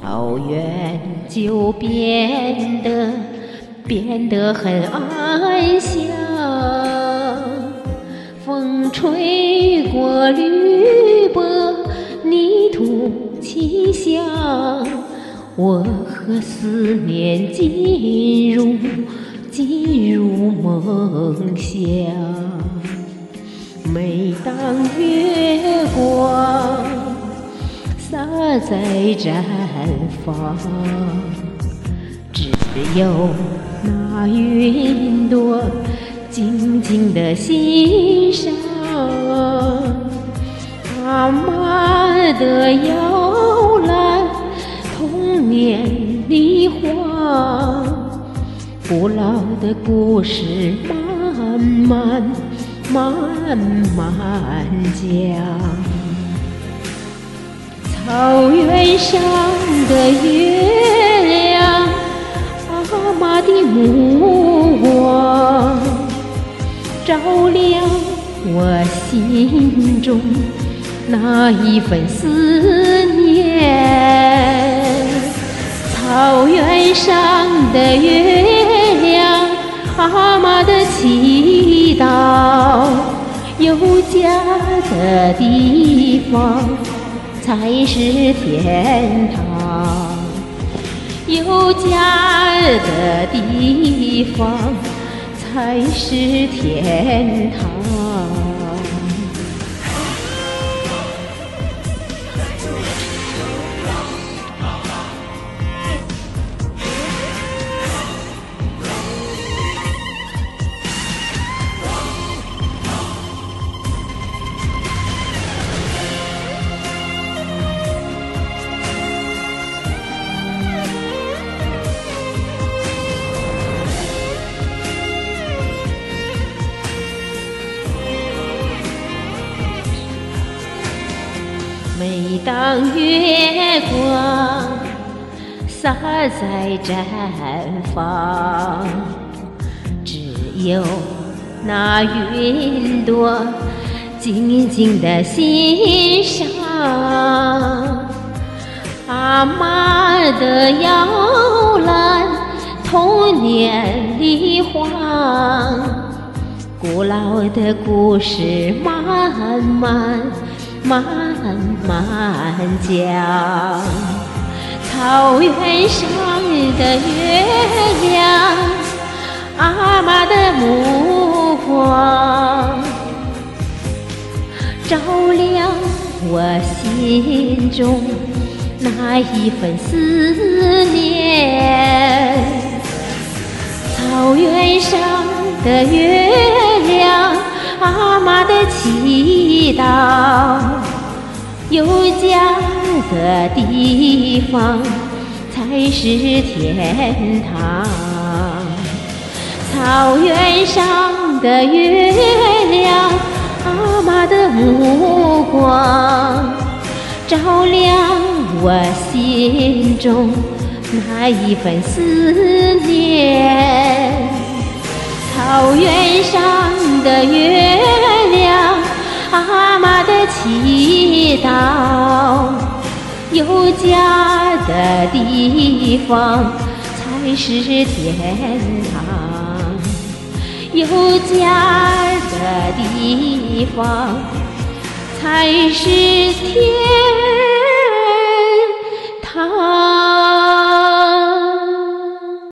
草原就变得变得很安详，风吹过绿波，泥土清香，我和思念进入进入梦乡。每当月光洒在毡房，只有那云朵静静地欣赏。阿妈的摇篮，童年里话，古老的故事慢慢。慢慢讲，草原上的月亮，阿妈的目光，照亮我心中那一份思念。草原上的月亮，阿妈的祈祷。有家的地方才是天堂，有家的地方才是天堂。每当月光洒在毡房，只有那云朵静静地欣赏。阿妈的摇篮，童年里晃，古老的故事慢慢。慢慢讲，草原上的月亮，阿妈的目光，照亮我心中那一份思念。草原上的月亮，阿妈的有家的地方才是天堂。草原上的月亮，阿妈的目光，照亮我心中那一份思念。草原上的月亮。阿妈祈祷，有家的地方才是天堂，有家的地方才是天堂。